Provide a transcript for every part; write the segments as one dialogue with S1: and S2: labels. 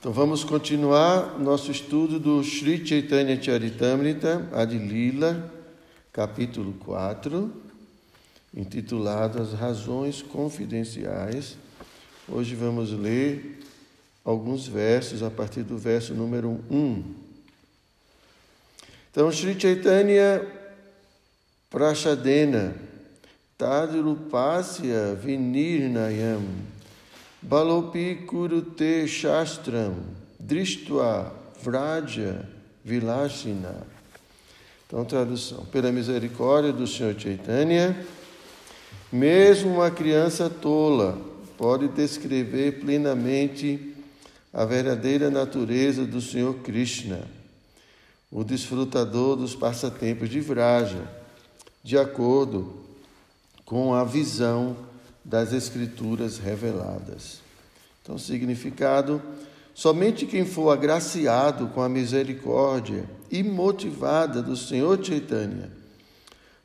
S1: Então vamos continuar nosso estudo do Sri Chaitanya Charitamrita, Adilila, capítulo 4, intitulado As Razões Confidenciais. Hoje vamos ler alguns versos a partir do verso número 1. Então, Sri Chaitanya Prashadena Tadrupasya Vinirnayam Balopi Kurute Shastram Drishtva Vraja Vilashina. Então, tradução. Pela misericórdia do Senhor Chaitanya, mesmo uma criança tola pode descrever plenamente a verdadeira natureza do Senhor Krishna, o desfrutador dos passatempos de Vraja, de acordo com a visão das Escrituras reveladas. Então, significado: somente quem for agraciado com a misericórdia e motivada do Senhor Chaitanya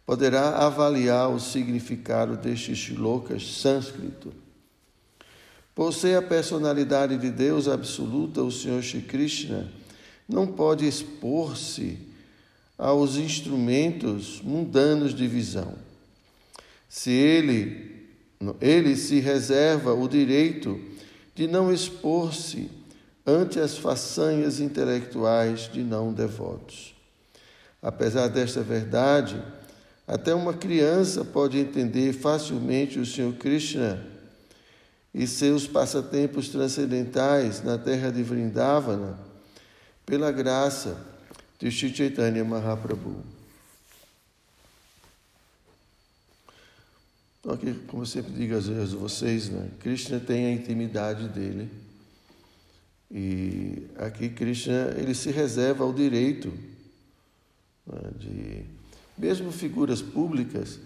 S1: poderá avaliar o significado destes shlokas sânscrito. Por ser a personalidade de Deus absoluta, o Senhor Shri Krishna não pode expor-se aos instrumentos mundanos de visão. Se ele, ele se reserva o direito de não expor-se ante as façanhas intelectuais de não devotos. Apesar desta verdade, até uma criança pode entender facilmente o Senhor Krishna e seus passatempos transcendentais na terra de Vrindavana pela graça de Sri Chaitanya Mahaprabhu. Então, aqui, como eu sempre digo às vezes vocês, né? Krishna tem a intimidade dele. E aqui Krishna ele se reserva o direito né, de, mesmo figuras públicas,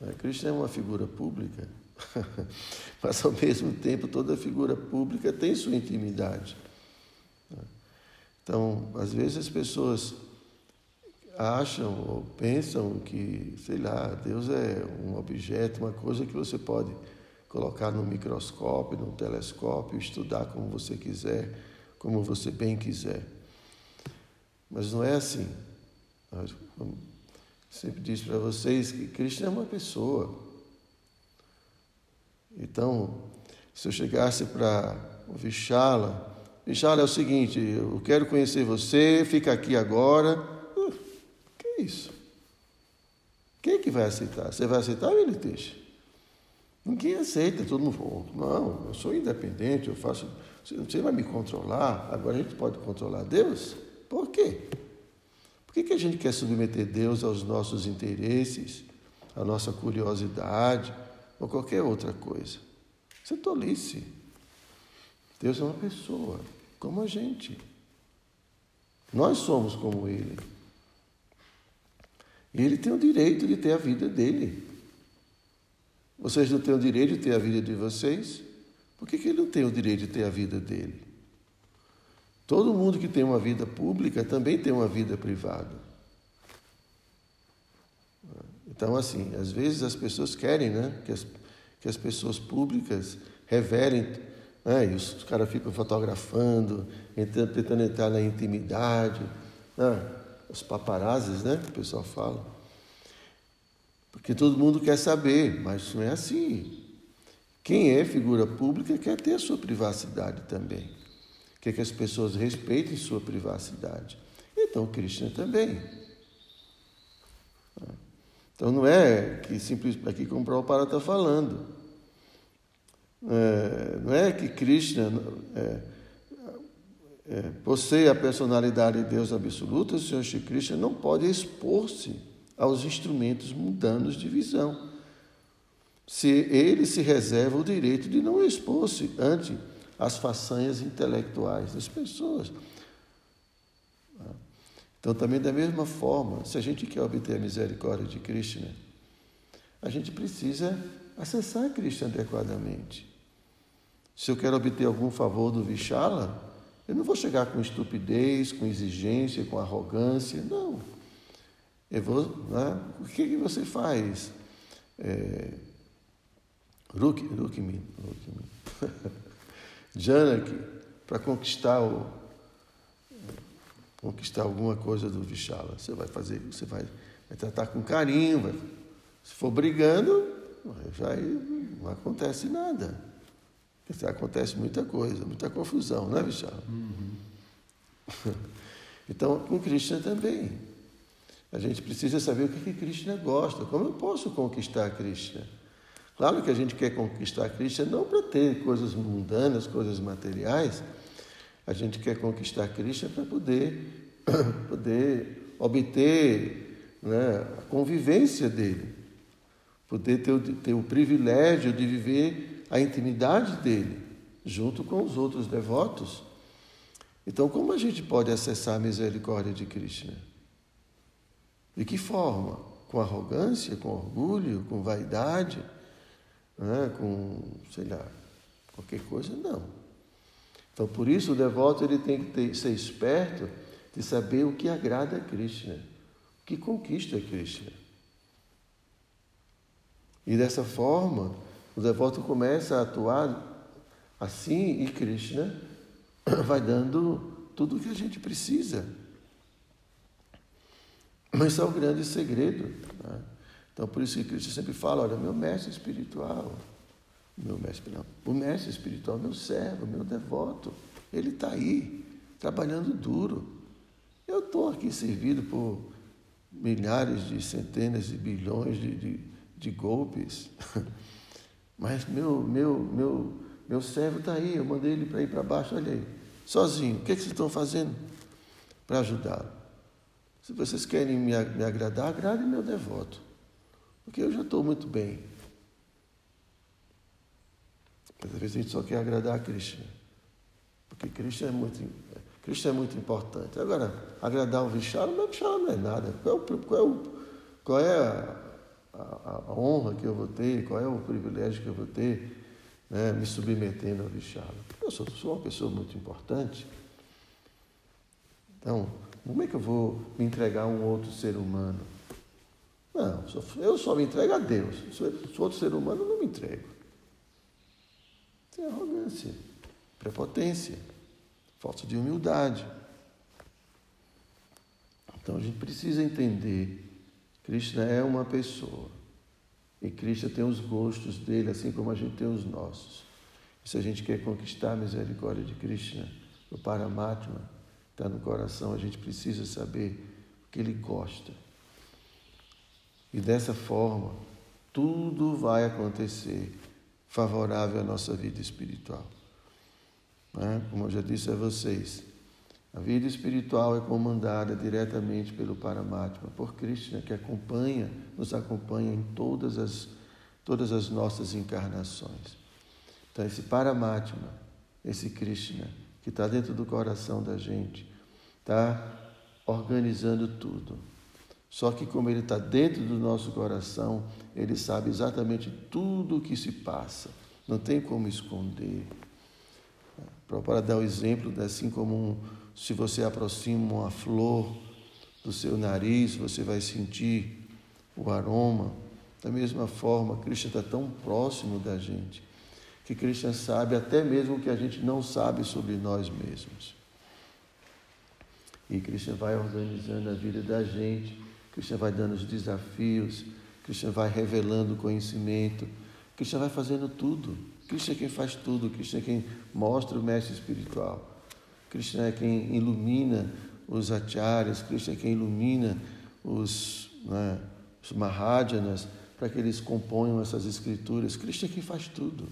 S1: né, Krishna é uma figura pública, mas ao mesmo tempo toda figura pública tem sua intimidade. Né. Então, às vezes as pessoas acham ou pensam que, sei lá, Deus é um objeto, uma coisa que você pode colocar no microscópio, no telescópio, estudar como você quiser, como você bem quiser. Mas não é assim. Eu sempre disse para vocês que Cristo é uma pessoa. Então, se eu chegasse para o Vichala, Vichala é o seguinte, eu quero conhecer você, fica aqui agora, isso. Quem é que vai aceitar? Você vai aceitar ou ele deixa? Ninguém aceita, todo mundo fala, não, eu sou independente, eu faço. Você vai me controlar, agora a gente pode controlar Deus? Por quê? Por que, que a gente quer submeter Deus aos nossos interesses, à nossa curiosidade ou qualquer outra coisa? Isso é tolice. Deus é uma pessoa, como a gente. Nós somos como Ele. Ele tem o direito de ter a vida dele. Vocês não têm o direito de ter a vida de vocês? Por que, que ele não tem o direito de ter a vida dele? Todo mundo que tem uma vida pública também tem uma vida privada. Então, assim, às vezes as pessoas querem né, que, as, que as pessoas públicas revelem, né, e os, caras ficam fotografando, tentando entrar na intimidade. Né? Os paparazes, né? Que o pessoal fala. Porque todo mundo quer saber, mas não é assim. Quem é figura pública quer ter a sua privacidade também. Quer que as pessoas respeitem sua privacidade. Então, Krishna também. Então, não é que simplesmente aqui como o Prabhupada está falando. É, não é que Krishna. É, é, possui a personalidade de Deus absoluta, o Senhor Shri Krishna não pode expor-se aos instrumentos mundanos de visão. Se ele se reserva o direito de não expor-se ante as façanhas intelectuais das pessoas. Então, também da mesma forma, se a gente quer obter a misericórdia de Krishna, a gente precisa acessar Krishna adequadamente. Se eu quero obter algum favor do Vishala, eu não vou chegar com estupidez, com exigência, com arrogância, não. Eu vou, né? O que, que você faz? É, Rukmi, Rukmi, Janaki, para conquistar o, conquistar alguma coisa do Vishala. Você vai fazer, você vai, vai tratar com carinho, vai, se for brigando, já não acontece nada. Acontece muita coisa, muita confusão, não é? Uhum. Então, com Krishna também. A gente precisa saber o que, que Krishna gosta, como eu posso conquistar Krishna. Claro que a gente quer conquistar Krishna não para ter coisas mundanas, coisas materiais, a gente quer conquistar Krishna para poder, poder obter né, a convivência dele, poder ter, ter o privilégio de viver a intimidade dele, junto com os outros devotos. Então, como a gente pode acessar a misericórdia de Krishna? De que forma? Com arrogância, com orgulho, com vaidade, né? com, sei lá, qualquer coisa? Não. Então, por isso, o devoto ele tem que ter, ser esperto de saber o que agrada a Krishna, o que conquista a Krishna. E dessa forma, o devoto começa a atuar assim e Krishna vai dando tudo o que a gente precisa. Mas é o grande segredo. Né? Então, por isso que Cristo sempre fala: olha, meu mestre espiritual, meu mestre, não, o mestre espiritual, meu servo, meu devoto, ele está aí, trabalhando duro. Eu estou aqui servido por milhares de centenas de bilhões de, de, de golpes, mas meu, meu, meu, meu servo está aí, eu mandei ele para ir para baixo, olha aí, sozinho. O que, é que vocês estão fazendo para ajudá-lo? Se vocês querem me, me agradar, agrade meu devoto, porque eu já estou muito bem. Às vezes a gente só quer agradar a Krishna. Porque Krishna é muito, Krishna é muito importante. Agora, agradar o Vishala, o Vishala não é nada. Qual é, o, qual é, qual é a, a, a, honra que eu vou ter, qual é o privilégio que eu vou ter né, me submetendo ao Vishala? Eu sou, sou uma pessoa muito importante. Então, como é que eu vou me entregar a um outro ser humano? Não, eu só me entrego a Deus. Se outro ser humano, não me entrego. Isso é arrogância, prepotência, falta de humildade. Então a gente precisa entender: Krishna é uma pessoa. E Krishna tem os gostos dele, assim como a gente tem os nossos. E se a gente quer conquistar a misericórdia de Krishna, o Paramatma, está no coração, a gente precisa saber o que ele gosta. E dessa forma, tudo vai acontecer favorável à nossa vida espiritual. É? Como eu já disse a vocês, a vida espiritual é comandada diretamente pelo Paramatma, por Krishna, que acompanha, nos acompanha em todas as, todas as nossas encarnações. Então, esse Paramatma, esse Krishna, que está dentro do coração da gente, está organizando tudo. Só que, como ele está dentro do nosso coração, ele sabe exatamente tudo o que se passa, não tem como esconder. Para dar o exemplo, assim como um, se você aproxima uma flor do seu nariz, você vai sentir o aroma. Da mesma forma, Cristo está tão próximo da gente que Cristo sabe até mesmo o que a gente não sabe sobre nós mesmos. E Cristo vai organizando a vida da gente Cristo vai dando os desafios, Cristo vai revelando o conhecimento, Cristo vai fazendo tudo. Cristo é quem faz tudo, Cristo é quem mostra o mestre espiritual. Cristo é quem ilumina os acharyas, Cristo é quem ilumina os, né, os mahadjanas para que eles componham essas escrituras. Cristo é quem faz tudo.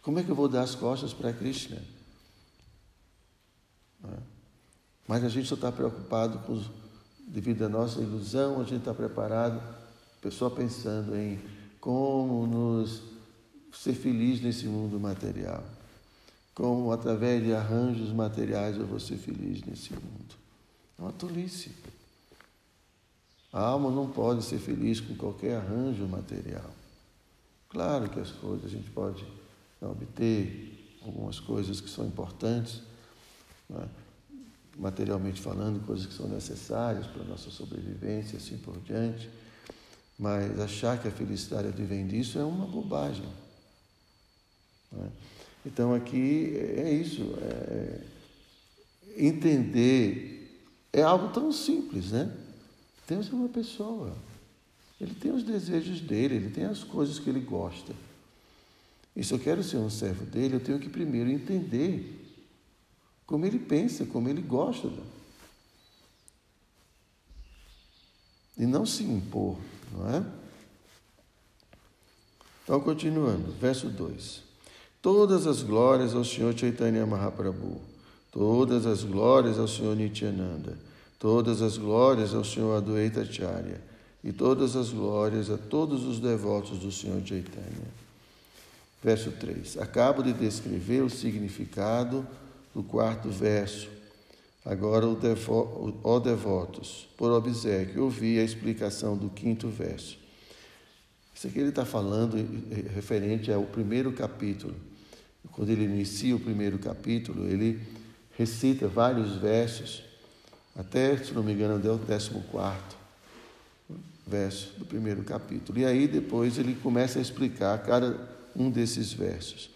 S1: Como é que eu vou dar as costas para Krishna? Né? Mas a gente só está preocupado com os devido à nossa ilusão, a gente está preparado, pessoa pensando em como nos ser feliz nesse mundo material. Como através de arranjos materiais eu vou ser feliz nesse mundo. É uma tolice. A alma não pode ser feliz com qualquer arranjo material. Claro que as coisas a gente pode obter algumas coisas que são importantes, é? materialmente falando, coisas que são necessárias para a nossa sobrevivência, assim por diante. Mas achar que a felicidade advém disso é uma bobagem. É? Então aqui é isso. É entender é algo tão simples, né? Deus é uma pessoa. Ele tem os desejos dele, ele tem as coisas que ele gosta. E se eu quero ser um servo dele, eu tenho que primeiro entender como ele pensa, como ele gosta. E não se impor, não é? Então, continuando, verso 2. Todas as glórias ao Senhor Chaitanya Mahaprabhu, todas as glórias ao Senhor Nityananda, todas as glórias ao Senhor Adwaita Acharya e todas as glórias a todos os devotos do Senhor Chaitanya. Verso 3. Acabo de descrever o significado do quarto verso. Agora, o devo, ó devotos, por obsequio, ouvi a explicação do quinto verso. Isso aqui ele está falando referente ao primeiro capítulo. Quando ele inicia o primeiro capítulo, ele recita vários versos, até, se não me engano, até o décimo quarto verso do primeiro capítulo. E aí depois ele começa a explicar cada um desses versos.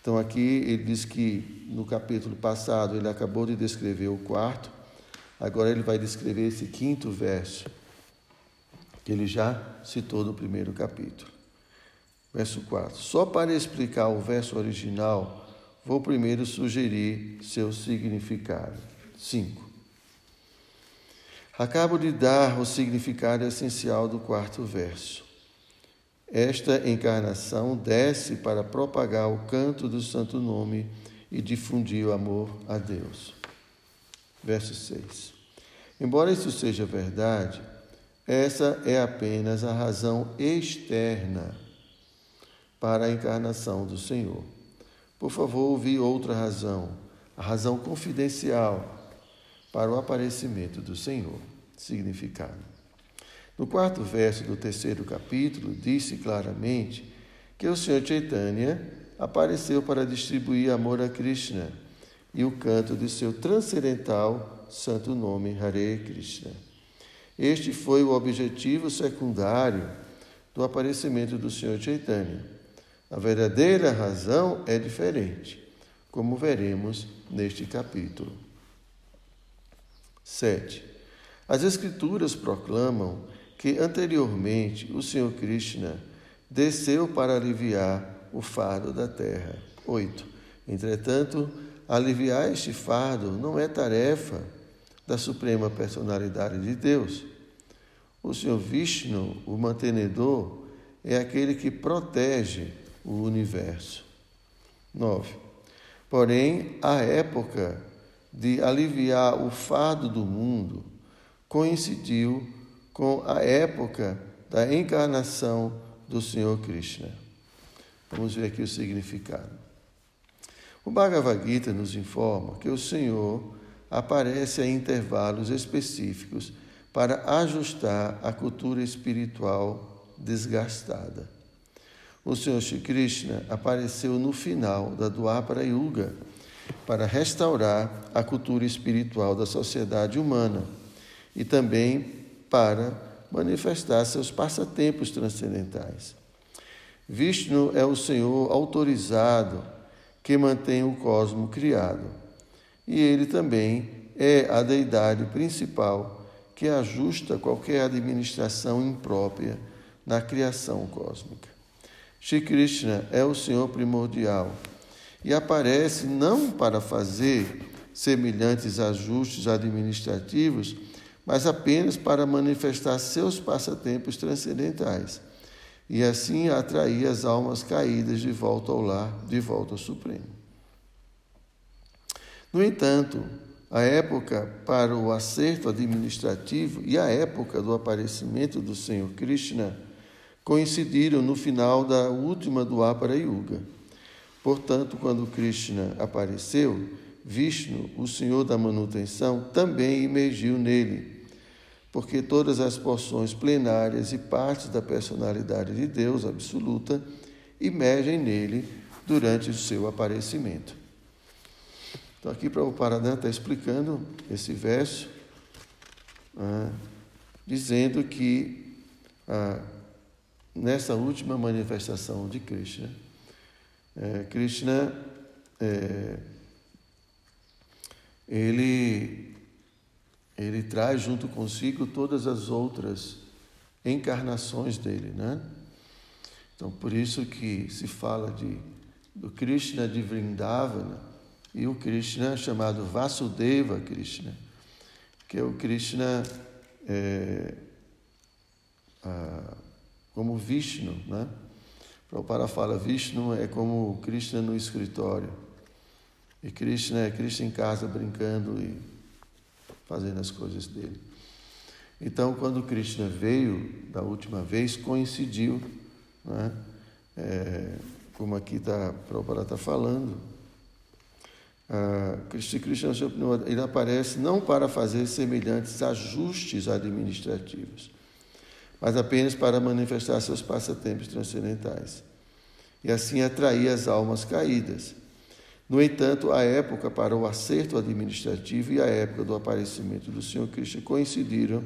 S1: Então aqui ele diz que no capítulo passado ele acabou de descrever o quarto, agora ele vai descrever esse quinto verso, que ele já citou no primeiro capítulo. Verso 4. Só para explicar o verso original, vou primeiro sugerir seu significado. 5. Acabo de dar o significado essencial do quarto verso. Esta encarnação desce para propagar o canto do santo nome e difundir o amor a Deus. Verso 6. Embora isso seja verdade, essa é apenas a razão externa para a encarnação do Senhor. Por favor, ouvi outra razão, a razão confidencial para o aparecimento do Senhor. Significado. No quarto verso do terceiro capítulo, disse claramente que o Senhor Chaitanya apareceu para distribuir amor a Krishna e o canto de seu transcendental santo nome, Hare Krishna. Este foi o objetivo secundário do aparecimento do Senhor Chaitanya. A verdadeira razão é diferente, como veremos neste capítulo. 7. As Escrituras proclamam que anteriormente o Senhor Krishna desceu para aliviar o fardo da terra. 8. Entretanto, aliviar este fardo não é tarefa da Suprema Personalidade de Deus. O Senhor Vishnu, o mantenedor, é aquele que protege o universo. 9. Porém, a época de aliviar o fardo do mundo coincidiu com a época da encarnação do Senhor Krishna. Vamos ver aqui o significado. O Bhagavad Gita nos informa que o Senhor aparece a intervalos específicos para ajustar a cultura espiritual desgastada. O Senhor Shri Krishna apareceu no final da Dwapara Yuga para restaurar a cultura espiritual da sociedade humana e também para manifestar seus passatempos transcendentais. Vishnu é o Senhor autorizado que mantém o cosmo criado, e ele também é a deidade principal que ajusta qualquer administração imprópria na criação cósmica. Shri Krishna é o Senhor primordial e aparece não para fazer semelhantes ajustes administrativos mas apenas para manifestar seus passatempos transcendentais e assim atrair as almas caídas de volta ao lar, de volta ao Supremo. No entanto, a época para o acerto administrativo e a época do aparecimento do Senhor Krishna coincidiram no final da última do Apara Yuga. Portanto, quando Krishna apareceu, Vishnu, o Senhor da manutenção, também emergiu nele porque todas as porções plenárias e partes da personalidade de Deus absoluta emergem nele durante o seu aparecimento. Então, aqui para o Paradã está explicando esse verso, ah, dizendo que ah, nessa última manifestação de Krishna, eh, Krishna é, ele, ele traz junto consigo todas as outras encarnações dele, né? Então, por isso que se fala de, do Krishna de Vrindavana e o Krishna chamado Vasudeva Krishna, que é o Krishna é, a, como Vishnu, né? Prabhupada fala, Vishnu é como Krishna no escritório. E Krishna é Krishna em casa brincando e fazendo as coisas dele. Então, quando Krishna veio da última vez, coincidiu, né? É, como aqui tá, Prabhupada está falando, Krishna Krishna ele aparece não para fazer semelhantes ajustes administrativos, mas apenas para manifestar seus passatempos transcendentais e assim atrair as almas caídas. No entanto, a época para o acerto administrativo e a época do aparecimento do Senhor Krishna coincidiram.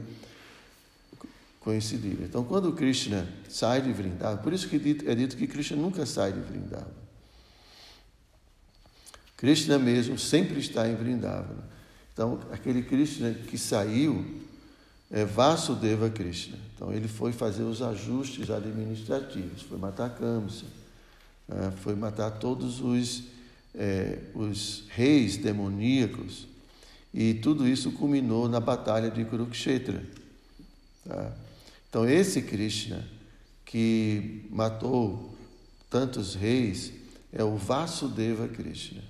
S1: coincidiram. Então, quando Krishna sai de Vrindavan, por isso que é dito que Krishna nunca sai de Vrindavan. Krishna mesmo sempre está em Vrindavan. Então, aquele Krishna que saiu é Vasudeva Krishna. Então, ele foi fazer os ajustes administrativos, foi matar Kamsa, né? foi matar todos os, é, os reis demoníacos, e tudo isso culminou na batalha de Kurukshetra. Tá? Então, esse Krishna que matou tantos reis é o Vasudeva Krishna.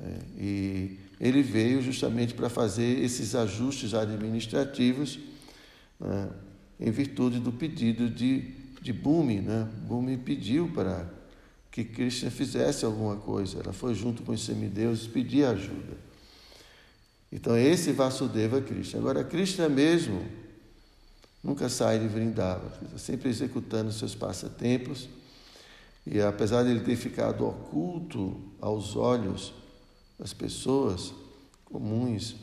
S1: É, e ele veio justamente para fazer esses ajustes administrativos né, em virtude do pedido de, de Bhumi. Né? Bhumi pediu para que Krishna fizesse alguma coisa. Ela foi junto com os semideuses pedir ajuda. Então, esse Vasudeva Krishna. Agora, Krishna mesmo nunca sai de Vrindavan, sempre executando seus passatempos. E apesar de ele ter ficado oculto aos olhos das pessoas comuns,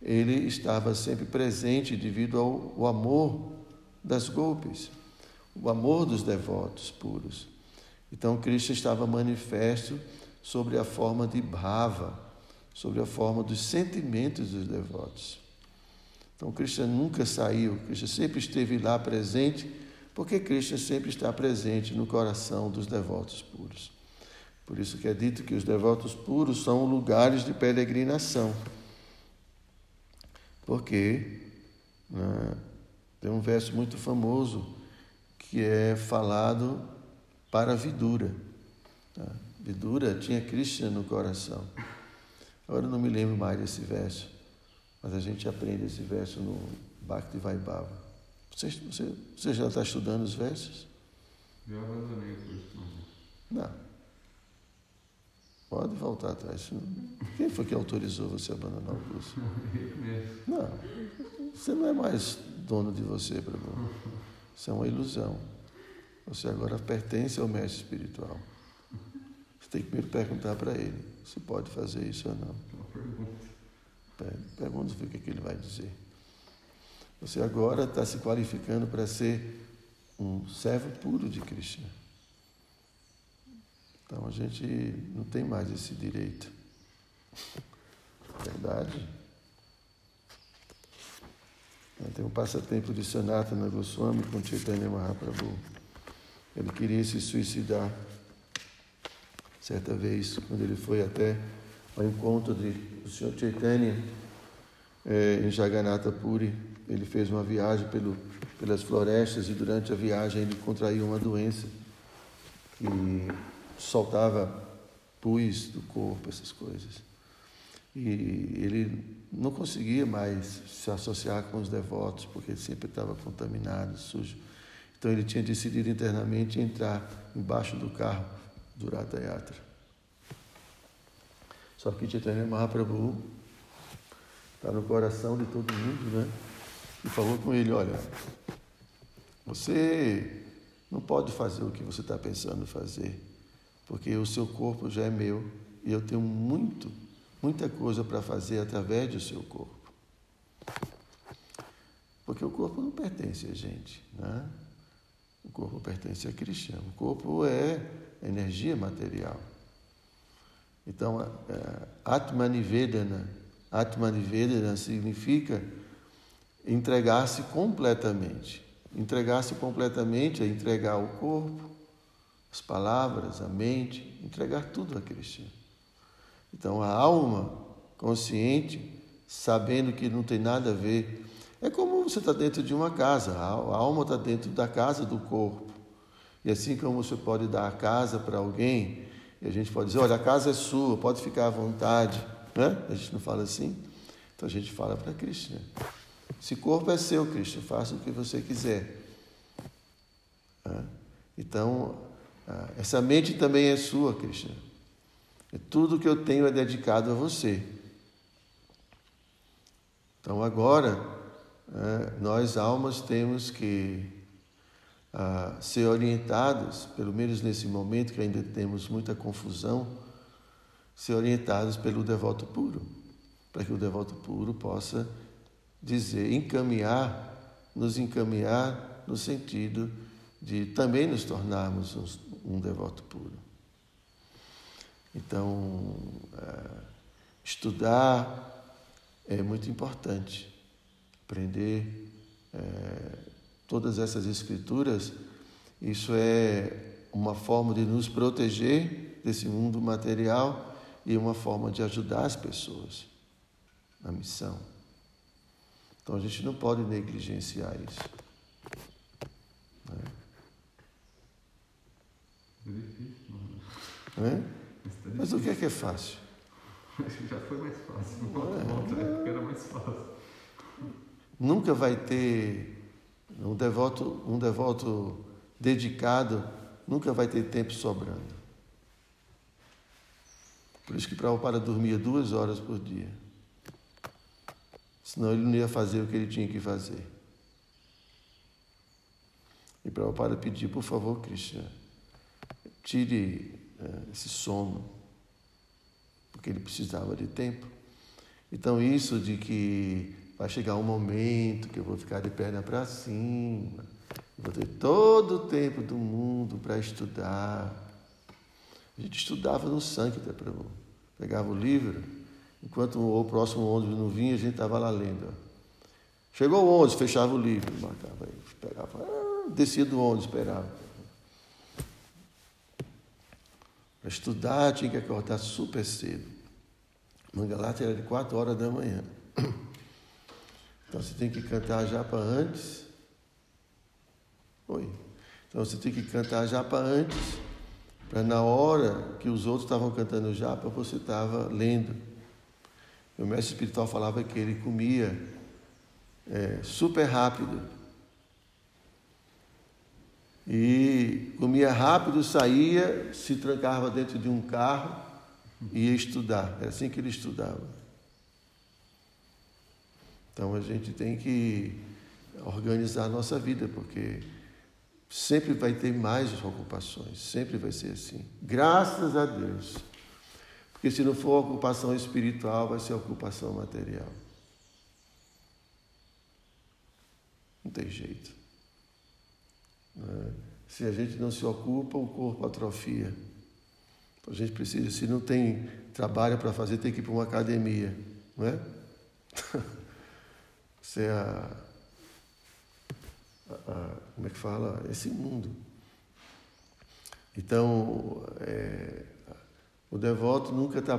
S1: ele estava sempre presente devido ao, ao amor das golpes, o amor dos devotos puros. Então, Cristo estava manifesto sobre a forma de bhava, sobre a forma dos sentimentos dos devotos. Então, Cristo nunca saiu, Cristo sempre esteve lá presente, porque Cristo sempre está presente no coração dos devotos puros. Por isso que é dito que os devotos puros são lugares de peregrinação. Porque né, tem um verso muito famoso que é falado para Vidura. Tá? Vidura tinha Krishna no coração. Agora eu não me lembro mais desse verso, mas a gente aprende esse verso no Bhakti Vaibhava. Você, você, você já está estudando os versos? Não. Pode voltar atrás. Quem foi que autorizou você a abandonar o curso? Não, você não é mais dono de você, Prabhu. Isso é uma ilusão. Você agora pertence ao mestre espiritual. Você tem que primeiro perguntar para ele se pode fazer isso ou não. Pergunta o que, que ele vai dizer. Você agora está se qualificando para ser um servo puro de Krishna. Então a gente não tem mais esse direito. Verdade? Tem um passatempo de Sanatana Goswami com Chaitanya Mahaprabhu. Ele queria se suicidar. Certa vez, quando ele foi até ao encontro de, do Sr. Chaitanya é, em Jagannatha Puri, ele fez uma viagem pelo, pelas florestas e durante a viagem ele contraiu uma doença. E soltava pus do corpo, essas coisas. E ele não conseguia mais se associar com os devotos, porque ele sempre estava contaminado, sujo. Então ele tinha decidido internamente entrar embaixo do carro do Ratha Yatra. Só que Chaitanya Mahaprabhu está no coração de todo mundo, né? E falou com ele, olha, você não pode fazer o que você está pensando fazer porque o seu corpo já é meu e eu tenho muito, muita coisa para fazer através do seu corpo. Porque o corpo não pertence a gente, né? O corpo pertence a Cristo. O corpo é energia material. Então, uh, Atmanivedana, Atmanivedana significa entregar-se completamente. Entregar-se completamente é entregar o corpo, as palavras, a mente, entregar tudo a Cristo. Então, a alma consciente, sabendo que não tem nada a ver, é como você está dentro de uma casa, a alma está dentro da casa do corpo. E assim como você pode dar a casa para alguém, e a gente pode dizer: olha, a casa é sua, pode ficar à vontade. Né? A gente não fala assim. Então a gente fala para Cristo. Né? Esse corpo é seu, Cristo, faça o que você quiser. Então, essa mente também é sua, Cristo. Tudo que eu tenho é dedicado a você. Então, agora, nós almas temos que ser orientados, pelo menos nesse momento que ainda temos muita confusão, ser orientados pelo devoto puro, para que o devoto puro possa dizer, encaminhar, nos encaminhar no sentido de também nos tornarmos um, um devoto puro. Então, é, estudar é muito importante, aprender é, todas essas escrituras, isso é uma forma de nos proteger desse mundo material e uma forma de ajudar as pessoas na missão. Então a gente não pode negligenciar isso.
S2: É difícil,
S1: É? Mas o que é que é fácil?
S2: Já foi mais fácil. Uma outra época era mais fácil.
S1: Nunca vai ter um devoto, um devoto dedicado, nunca vai ter tempo sobrando. Por isso que Prabhupada dormia duas horas por dia. Senão ele não ia fazer o que ele tinha que fazer. E Prabhupada pediu, por favor, Krishna, tire uh, esse sono, porque ele precisava de tempo. Então, isso de que vai chegar um momento que eu vou ficar de perna para cima, vou ter todo o tempo do mundo para estudar. A gente estudava no sangue, até para pegava o livro, Enquanto o próximo ônibus não vinha, a gente estava lá lendo. Chegou o ônibus, fechava o livro, marcava, pegava, ah, descia do ônibus, esperava. Para estudar tinha que acordar super cedo. Mangalata era de 4 horas da manhã. Então você tem que cantar já para antes. Oi. Então você tem que cantar já para antes, para na hora que os outros estavam cantando japa, você estava lendo. Meu mestre espiritual falava que ele comia é, super rápido. E comia rápido, saía, se trancava dentro de um carro e ia estudar. Era assim que ele estudava. Então a gente tem que organizar a nossa vida, porque sempre vai ter mais ocupações, sempre vai ser assim. Graças a Deus. Porque se não for ocupação espiritual, vai ser ocupação material. Não tem jeito. Se a gente não se ocupa, o corpo atrofia. A gente precisa, se não tem trabalho para fazer, tem que ir para uma academia. Não é? Isso é a, a, a, Como é que fala? Esse mundo. Então, é, o devoto nunca está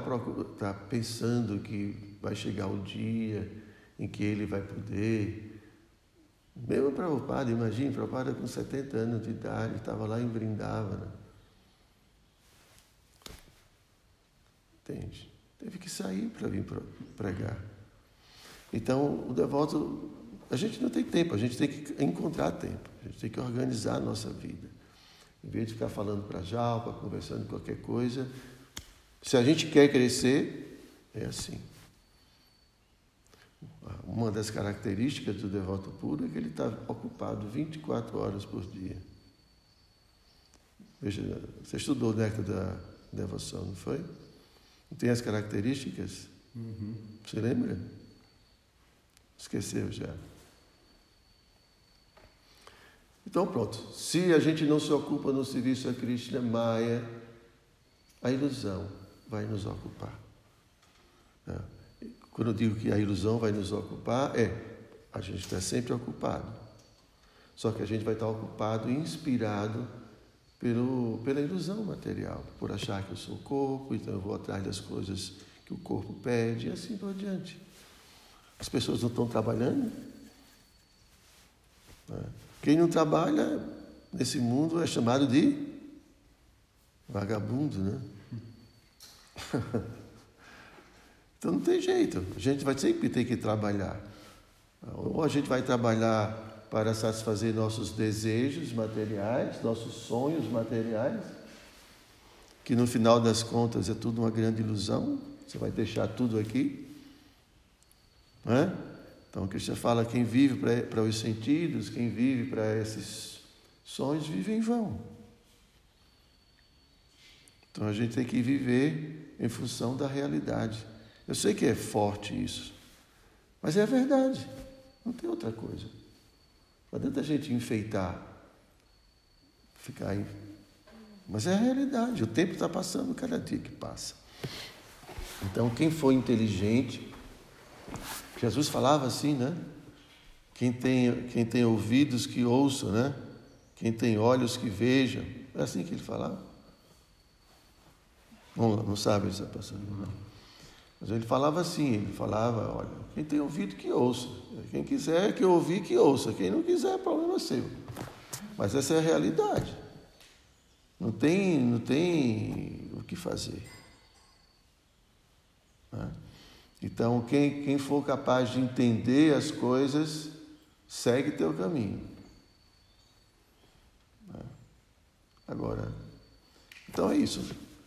S1: tá pensando que vai chegar o dia em que ele vai poder. Mesmo Prabhupada, imagine, Prabhupada com 70 anos de idade, estava lá em Brindavana. Entende? Teve que sair para vir pregar. Então, o devoto, a gente não tem tempo, a gente tem que encontrar tempo, a gente tem que organizar a nossa vida. Em vez de ficar falando para Jalpa, conversando qualquer coisa, se a gente quer crescer, é assim. Uma das características do devoto puro é que ele está ocupado 24 horas por dia. Veja, você estudou o néctar da devoção, não foi? Não tem as características?
S2: Uhum.
S1: Você lembra? Esqueceu já. Então pronto. Se a gente não se ocupa no serviço a Krishna, Maya, a ilusão vai nos ocupar. É. Quando eu digo que a ilusão vai nos ocupar, é a gente está sempre ocupado. Só que a gente vai estar ocupado inspirado pelo, pela ilusão material, por achar que eu sou o corpo, então eu vou atrás das coisas que o corpo pede e assim por diante. As pessoas não estão trabalhando. Né? Quem não trabalha nesse mundo é chamado de vagabundo, né? então não tem jeito, a gente vai sempre ter que trabalhar. Ou a gente vai trabalhar para satisfazer nossos desejos materiais, nossos sonhos materiais, que no final das contas é tudo uma grande ilusão, você vai deixar tudo aqui. Né? Então, o Cristo fala: quem vive para os sentidos, quem vive para esses sonhos, vive em vão. Então, a gente tem que viver em função da realidade. Eu sei que é forte isso, mas é verdade, não tem outra coisa. Não adianta a gente enfeitar, ficar aí. Mas é a realidade, o tempo está passando cada dia que passa. Então, quem for inteligente, Jesus falava assim, né? Quem tem, quem tem ouvidos que ouçam, né? Quem tem olhos que vejam. É assim que ele falava. Não, não sabe essa passagem, não. Mas ele falava assim, ele falava, olha, quem tem ouvido que ouça. Quem quiser que ouvir, que ouça. Quem não quiser, problema seu. Mas essa é a realidade. Não tem, não tem o que fazer. Né? Então, quem, quem for capaz de entender as coisas, segue teu caminho. Né? Agora, então é isso.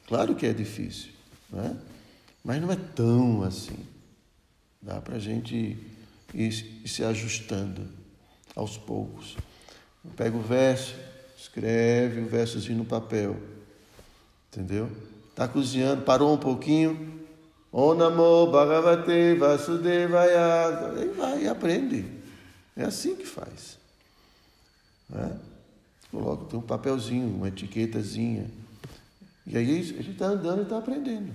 S1: Claro que é difícil, né? Mas não é tão assim. Dá para a gente ir, se ajustando aos poucos. Pega o verso, escreve o versozinho no papel. Entendeu? Está cozinhando, parou um pouquinho, Om Namo Bhagavate Vasudevaya. Aí vai e aprende. É assim que faz. Né? Coloca, tem um papelzinho, uma etiquetazinha. E aí a gente está andando e está aprendendo.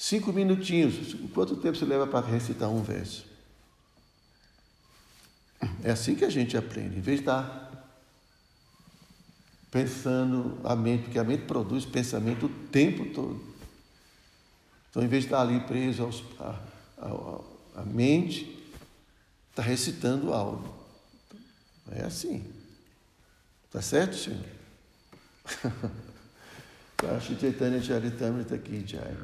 S1: Cinco minutinhos. Quanto tempo você leva para recitar um verso? É assim que a gente aprende. Em vez de estar pensando a mente, porque a mente produz pensamento o tempo todo. Então, em vez de estar ali preso aos, a, a, a mente, está recitando algo. É assim. Tá certo, senhor? Shri Chaitanya Charitamrita Ki Jai.